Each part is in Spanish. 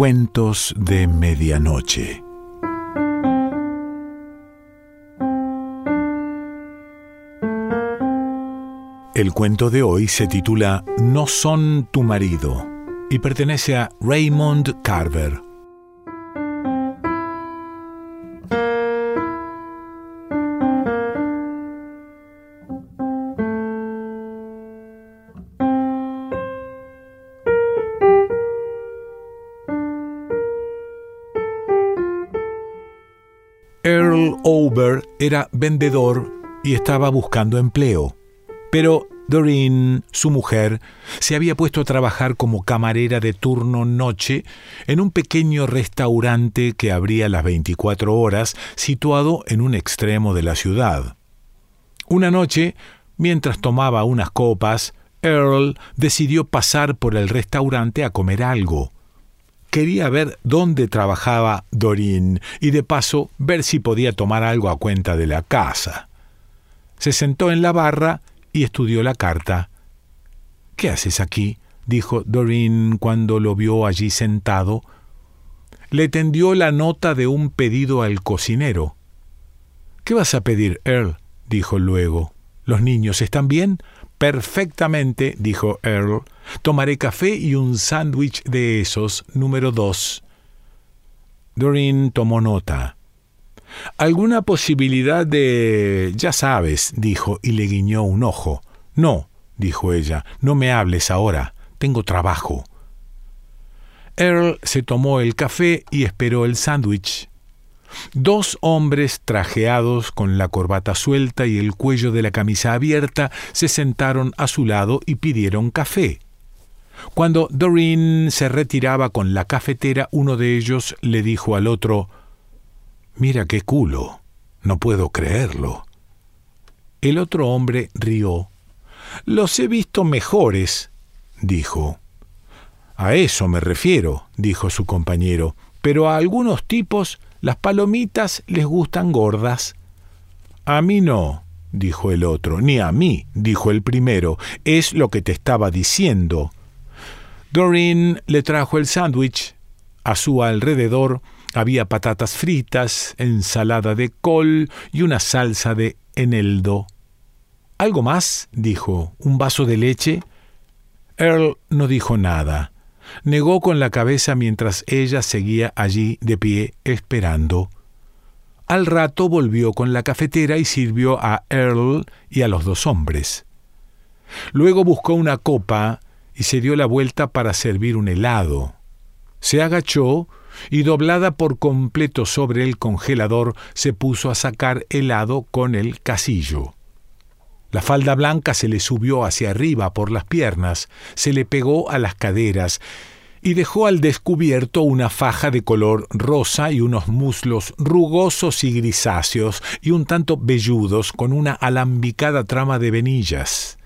Cuentos de Medianoche. El cuento de hoy se titula No son tu marido y pertenece a Raymond Carver. Over era vendedor y estaba buscando empleo. Pero Doreen, su mujer, se había puesto a trabajar como camarera de turno noche en un pequeño restaurante que abría las 24 horas, situado en un extremo de la ciudad. Una noche, mientras tomaba unas copas, Earl decidió pasar por el restaurante a comer algo. Quería ver dónde trabajaba Doreen y de paso ver si podía tomar algo a cuenta de la casa. Se sentó en la barra y estudió la carta. ¿Qué haces aquí? dijo Doreen cuando lo vio allí sentado. Le tendió la nota de un pedido al cocinero. ¿Qué vas a pedir, Earl? dijo luego. ¿Los niños están bien? Perfectamente, dijo Earl. Tomaré café y un sándwich de esos, número dos. Doreen tomó nota. ¿Alguna posibilidad de... ya sabes, dijo y le guiñó un ojo. No, dijo ella, no me hables ahora, tengo trabajo. Earl se tomó el café y esperó el sándwich. Dos hombres trajeados con la corbata suelta y el cuello de la camisa abierta se sentaron a su lado y pidieron café. Cuando Doreen se retiraba con la cafetera, uno de ellos le dijo al otro Mira qué culo. No puedo creerlo. El otro hombre rió. Los he visto mejores, dijo. A eso me refiero, dijo su compañero, pero a algunos tipos las palomitas les gustan gordas. A mí no, dijo el otro, ni a mí, dijo el primero, es lo que te estaba diciendo. Doreen le trajo el sándwich. A su alrededor había patatas fritas, ensalada de col y una salsa de eneldo. ¿Algo más? dijo. ¿Un vaso de leche? Earl no dijo nada. Negó con la cabeza mientras ella seguía allí de pie esperando. Al rato volvió con la cafetera y sirvió a Earl y a los dos hombres. Luego buscó una copa y se dio la vuelta para servir un helado. Se agachó y doblada por completo sobre el congelador se puso a sacar helado con el casillo. La falda blanca se le subió hacia arriba por las piernas, se le pegó a las caderas y dejó al descubierto una faja de color rosa y unos muslos rugosos y grisáceos y un tanto velludos con una alambicada trama de venillas.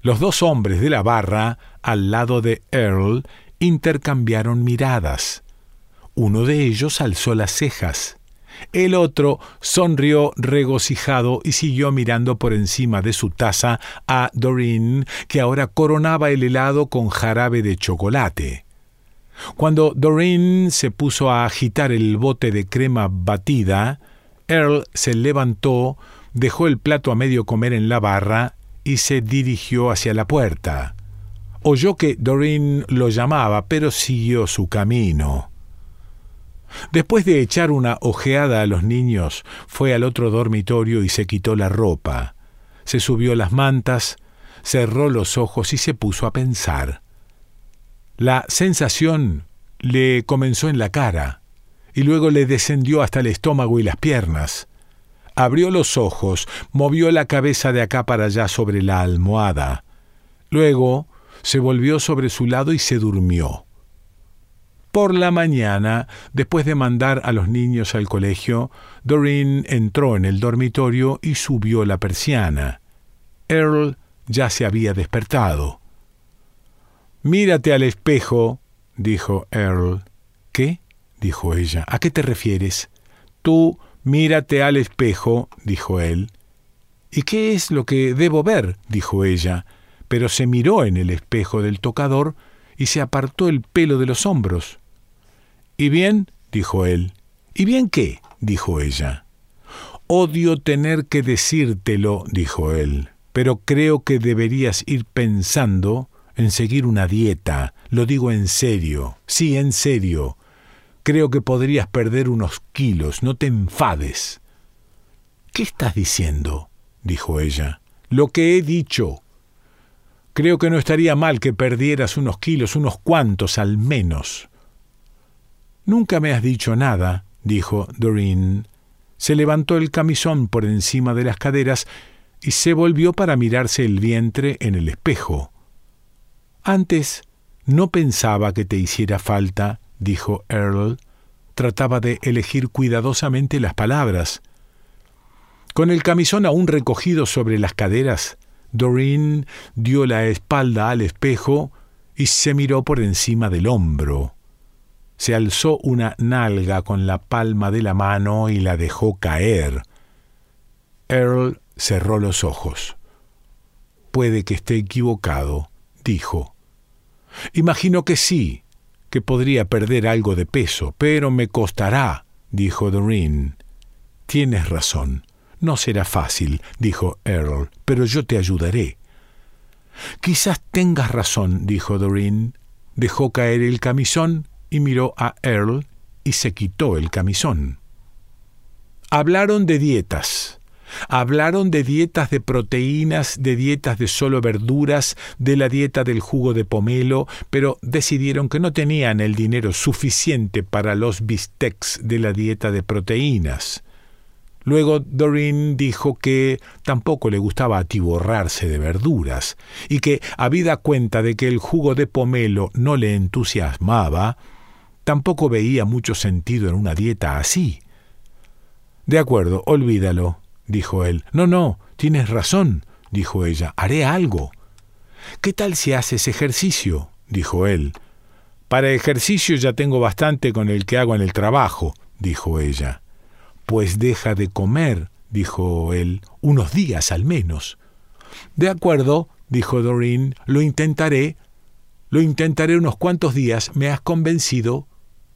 Los dos hombres de la barra, al lado de Earl, intercambiaron miradas. Uno de ellos alzó las cejas. El otro sonrió regocijado y siguió mirando por encima de su taza a Doreen, que ahora coronaba el helado con jarabe de chocolate. Cuando Doreen se puso a agitar el bote de crema batida, Earl se levantó, dejó el plato a medio comer en la barra y se dirigió hacia la puerta. Oyó que Doreen lo llamaba, pero siguió su camino. Después de echar una ojeada a los niños, fue al otro dormitorio y se quitó la ropa. Se subió las mantas, cerró los ojos y se puso a pensar. La sensación le comenzó en la cara y luego le descendió hasta el estómago y las piernas. Abrió los ojos, movió la cabeza de acá para allá sobre la almohada. Luego se volvió sobre su lado y se durmió. Por la mañana, después de mandar a los niños al colegio, Doreen entró en el dormitorio y subió la persiana. Earl ya se había despertado. Mírate al espejo, dijo Earl. ¿Qué? dijo ella. ¿A qué te refieres? Tú mírate al espejo, dijo él. ¿Y qué es lo que debo ver? dijo ella, pero se miró en el espejo del tocador y se apartó el pelo de los hombros. ¿Y bien? dijo él. ¿Y bien qué? dijo ella. Odio tener que decírtelo, dijo él, pero creo que deberías ir pensando en seguir una dieta. Lo digo en serio. Sí, en serio. Creo que podrías perder unos kilos. No te enfades. ¿Qué estás diciendo? dijo ella. Lo que he dicho. Creo que no estaría mal que perdieras unos kilos, unos cuantos al menos. Nunca me has dicho nada, dijo Doreen. Se levantó el camisón por encima de las caderas y se volvió para mirarse el vientre en el espejo. Antes no pensaba que te hiciera falta, dijo Earl. Trataba de elegir cuidadosamente las palabras. Con el camisón aún recogido sobre las caderas, Doreen dio la espalda al espejo y se miró por encima del hombro. Se alzó una nalga con la palma de la mano y la dejó caer. Earl cerró los ojos. Puede que esté equivocado, dijo. Imagino que sí, que podría perder algo de peso, pero me costará, dijo Doreen. Tienes razón. No será fácil, dijo Earl, pero yo te ayudaré. Quizás tengas razón, dijo Doreen. Dejó caer el camisón y miró a Earl y se quitó el camisón. Hablaron de dietas. Hablaron de dietas de proteínas, de dietas de solo verduras, de la dieta del jugo de pomelo, pero decidieron que no tenían el dinero suficiente para los bistecs de la dieta de proteínas. Luego Doreen dijo que tampoco le gustaba atiborrarse de verduras, y que, habida cuenta de que el jugo de pomelo no le entusiasmaba, tampoco veía mucho sentido en una dieta así. De acuerdo, olvídalo, dijo él. No, no, tienes razón, dijo ella. Haré algo. ¿Qué tal si haces ejercicio? dijo él. Para ejercicio ya tengo bastante con el que hago en el trabajo, dijo ella. Pues deja de comer, dijo él, unos días al menos. De acuerdo, dijo Doreen, lo intentaré. Lo intentaré unos cuantos días. ¿Me has convencido?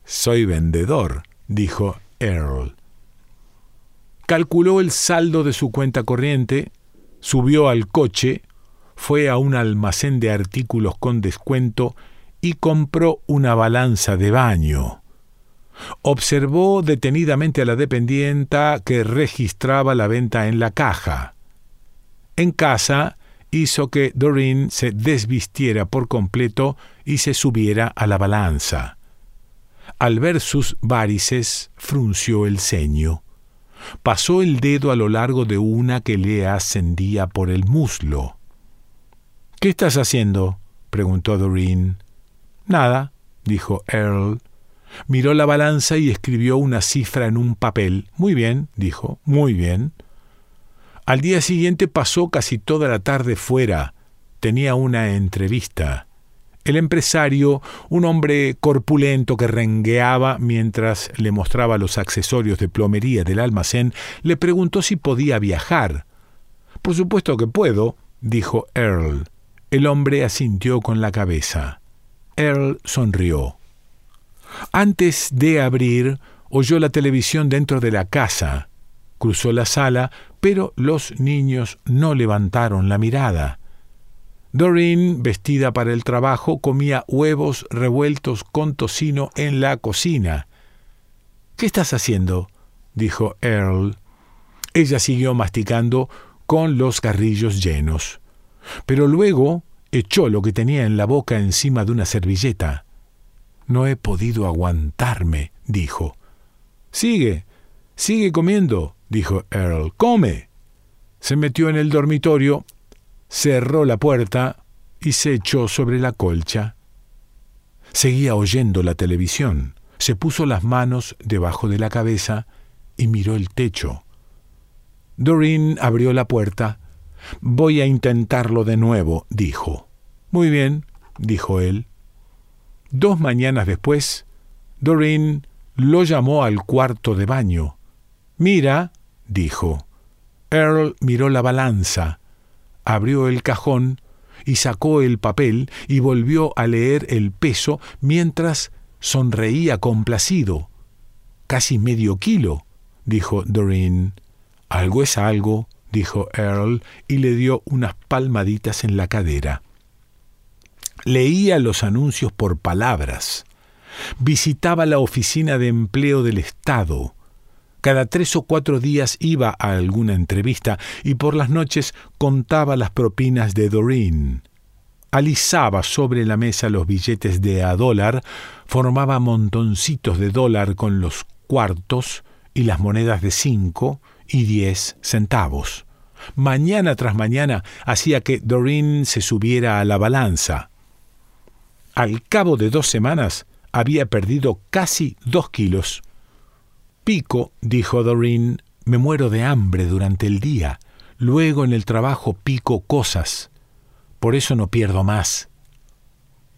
Soy vendedor, dijo Earl. Calculó el saldo de su cuenta corriente, subió al coche, fue a un almacén de artículos con descuento y compró una balanza de baño. Observó detenidamente a la dependienta que registraba la venta en la caja. En casa hizo que Doreen se desvistiera por completo y se subiera a la balanza. Al ver sus varices, frunció el ceño. Pasó el dedo a lo largo de una que le ascendía por el muslo. ¿Qué estás haciendo? preguntó Doreen. Nada, dijo Earl. Miró la balanza y escribió una cifra en un papel. Muy bien, dijo, muy bien. Al día siguiente pasó casi toda la tarde fuera. Tenía una entrevista. El empresario, un hombre corpulento que rengueaba mientras le mostraba los accesorios de plomería del almacén, le preguntó si podía viajar. Por supuesto que puedo, dijo Earl. El hombre asintió con la cabeza. Earl sonrió. Antes de abrir, oyó la televisión dentro de la casa. Cruzó la sala, pero los niños no levantaron la mirada. Doreen, vestida para el trabajo, comía huevos revueltos con tocino en la cocina. ¿Qué estás haciendo? dijo Earl. Ella siguió masticando con los carrillos llenos. Pero luego echó lo que tenía en la boca encima de una servilleta. No he podido aguantarme, dijo. Sigue, sigue comiendo, dijo Earl. Come. Se metió en el dormitorio cerró la puerta y se echó sobre la colcha. Seguía oyendo la televisión, se puso las manos debajo de la cabeza y miró el techo. Doreen abrió la puerta. Voy a intentarlo de nuevo, dijo. Muy bien, dijo él. Dos mañanas después, Doreen lo llamó al cuarto de baño. Mira, dijo. Earl miró la balanza abrió el cajón y sacó el papel y volvió a leer el peso mientras sonreía complacido. Casi medio kilo, dijo Doreen. Algo es algo, dijo Earl y le dio unas palmaditas en la cadera. Leía los anuncios por palabras. Visitaba la oficina de empleo del Estado. Cada tres o cuatro días iba a alguna entrevista y por las noches contaba las propinas de Doreen. Alisaba sobre la mesa los billetes de a dólar, formaba montoncitos de dólar con los cuartos y las monedas de cinco y diez centavos. Mañana tras mañana hacía que Doreen se subiera a la balanza. Al cabo de dos semanas había perdido casi dos kilos. Pico, dijo Doreen, me muero de hambre durante el día. Luego en el trabajo pico cosas. Por eso no pierdo más.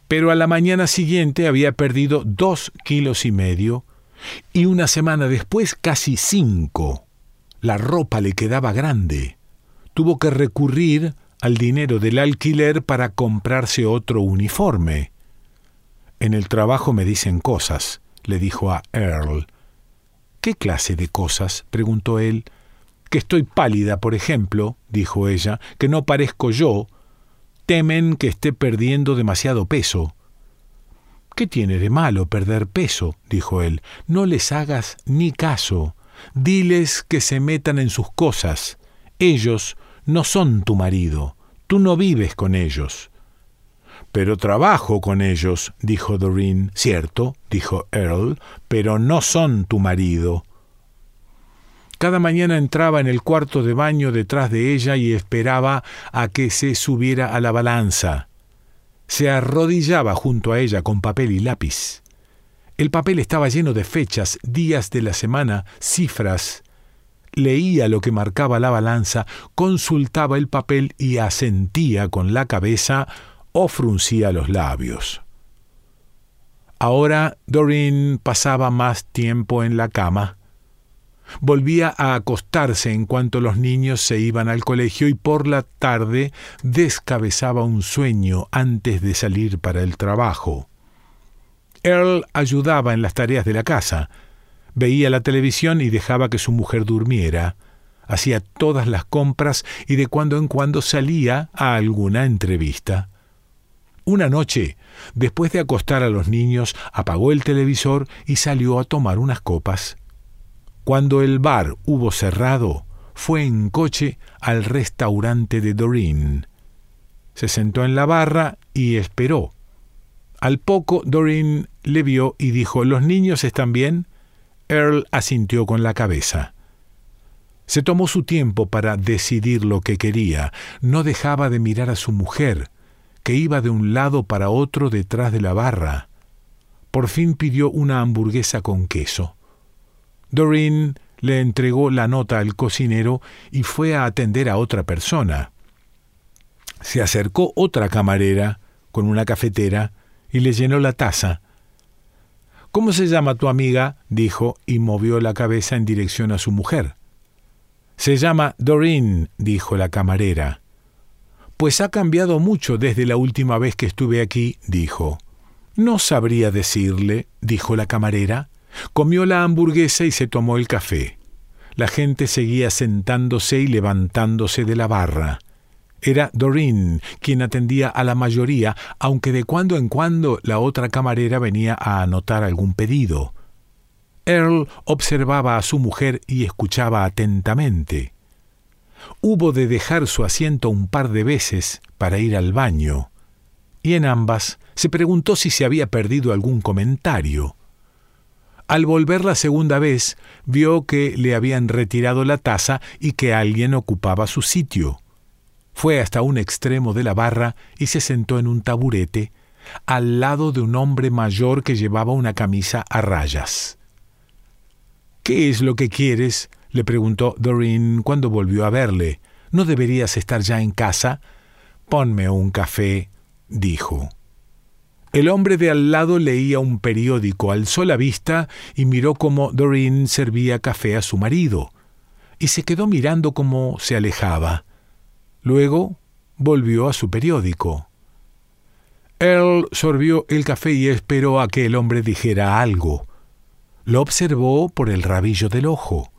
Pero a la mañana siguiente había perdido dos kilos y medio y una semana después casi cinco. La ropa le quedaba grande. Tuvo que recurrir al dinero del alquiler para comprarse otro uniforme. En el trabajo me dicen cosas, le dijo a Earl. ¿Qué clase de cosas? preguntó él. Que estoy pálida, por ejemplo, dijo ella, que no parezco yo. Temen que esté perdiendo demasiado peso. ¿Qué tiene de malo perder peso? dijo él. No les hagas ni caso. Diles que se metan en sus cosas. Ellos no son tu marido. Tú no vives con ellos. Pero trabajo con ellos, dijo Doreen. Cierto, dijo Earl, pero no son tu marido. Cada mañana entraba en el cuarto de baño detrás de ella y esperaba a que se subiera a la balanza. Se arrodillaba junto a ella con papel y lápiz. El papel estaba lleno de fechas, días de la semana, cifras. Leía lo que marcaba la balanza, consultaba el papel y asentía con la cabeza o fruncía los labios. Ahora Doreen pasaba más tiempo en la cama. Volvía a acostarse en cuanto los niños se iban al colegio y por la tarde descabezaba un sueño antes de salir para el trabajo. Earl ayudaba en las tareas de la casa, veía la televisión y dejaba que su mujer durmiera, hacía todas las compras y de cuando en cuando salía a alguna entrevista. Una noche, después de acostar a los niños, apagó el televisor y salió a tomar unas copas. Cuando el bar hubo cerrado, fue en coche al restaurante de Doreen. Se sentó en la barra y esperó. Al poco Doreen le vio y dijo ¿Los niños están bien? Earl asintió con la cabeza. Se tomó su tiempo para decidir lo que quería. No dejaba de mirar a su mujer, que iba de un lado para otro detrás de la barra. Por fin pidió una hamburguesa con queso. Doreen le entregó la nota al cocinero y fue a atender a otra persona. Se acercó otra camarera con una cafetera y le llenó la taza. ¿Cómo se llama tu amiga? dijo y movió la cabeza en dirección a su mujer. Se llama Doreen, dijo la camarera. Pues ha cambiado mucho desde la última vez que estuve aquí, dijo. No sabría decirle, dijo la camarera. Comió la hamburguesa y se tomó el café. La gente seguía sentándose y levantándose de la barra. Era Doreen quien atendía a la mayoría, aunque de cuando en cuando la otra camarera venía a anotar algún pedido. Earl observaba a su mujer y escuchaba atentamente hubo de dejar su asiento un par de veces para ir al baño, y en ambas se preguntó si se había perdido algún comentario. Al volver la segunda vez, vio que le habían retirado la taza y que alguien ocupaba su sitio. Fue hasta un extremo de la barra y se sentó en un taburete, al lado de un hombre mayor que llevaba una camisa a rayas. ¿Qué es lo que quieres? Le preguntó Doreen cuando volvió a verle. ¿No deberías estar ya en casa? Ponme un café, dijo. El hombre de al lado leía un periódico, alzó la vista y miró cómo Doreen servía café a su marido, y se quedó mirando cómo se alejaba. Luego volvió a su periódico. Earl sorbió el café y esperó a que el hombre dijera algo. Lo observó por el rabillo del ojo.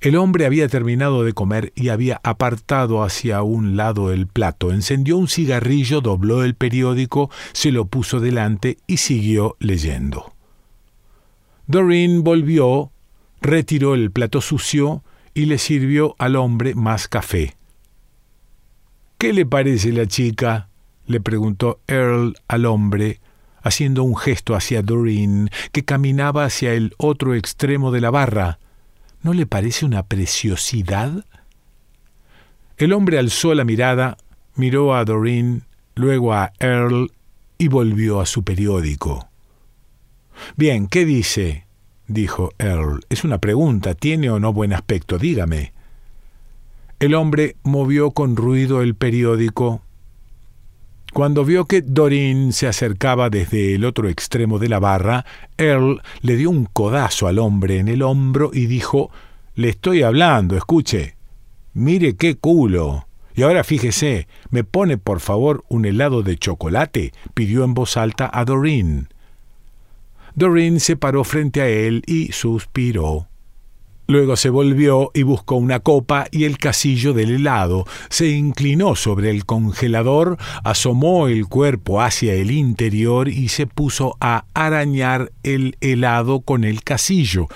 El hombre había terminado de comer y había apartado hacia un lado el plato, encendió un cigarrillo, dobló el periódico, se lo puso delante y siguió leyendo. Doreen volvió, retiró el plato sucio y le sirvió al hombre más café. ¿Qué le parece la chica? le preguntó Earl al hombre, haciendo un gesto hacia Doreen, que caminaba hacia el otro extremo de la barra. ¿No le parece una preciosidad? El hombre alzó la mirada, miró a Doreen, luego a Earl y volvió a su periódico. Bien, ¿qué dice? dijo Earl. Es una pregunta. ¿Tiene o no buen aspecto? Dígame. El hombre movió con ruido el periódico. Cuando vio que Doreen se acercaba desde el otro extremo de la barra, Earl le dio un codazo al hombre en el hombro y dijo Le estoy hablando, escuche. Mire qué culo. Y ahora fíjese, ¿me pone por favor un helado de chocolate? pidió en voz alta a Doreen. Doreen se paró frente a él y suspiró. Luego se volvió y buscó una copa y el casillo del helado, se inclinó sobre el congelador, asomó el cuerpo hacia el interior y se puso a arañar el helado con el casillo.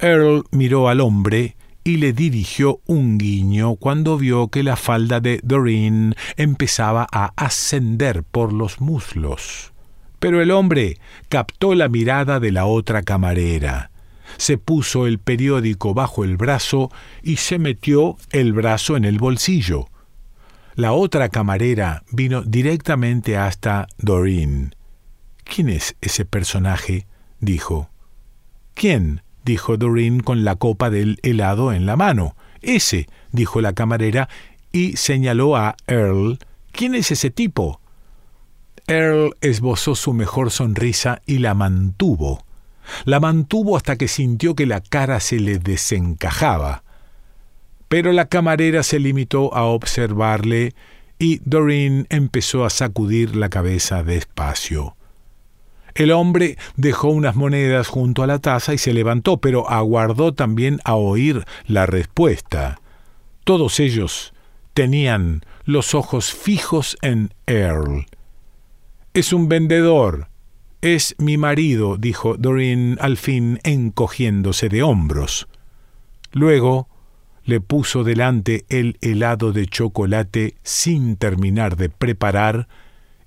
Earl miró al hombre y le dirigió un guiño cuando vio que la falda de Doreen empezaba a ascender por los muslos. Pero el hombre captó la mirada de la otra camarera. Se puso el periódico bajo el brazo y se metió el brazo en el bolsillo. La otra camarera vino directamente hasta Doreen. ¿Quién es ese personaje? dijo. ¿Quién? dijo Doreen con la copa del helado en la mano. Ese, dijo la camarera, y señaló a Earl. ¿Quién es ese tipo? Earl esbozó su mejor sonrisa y la mantuvo. La mantuvo hasta que sintió que la cara se le desencajaba. Pero la camarera se limitó a observarle y Doreen empezó a sacudir la cabeza despacio. El hombre dejó unas monedas junto a la taza y se levantó, pero aguardó también a oír la respuesta. Todos ellos tenían los ojos fijos en Earl. Es un vendedor. Es mi marido, dijo Doreen al fin encogiéndose de hombros. Luego le puso delante el helado de chocolate sin terminar de preparar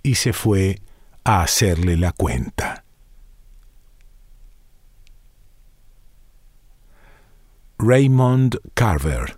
y se fue a hacerle la cuenta. Raymond Carver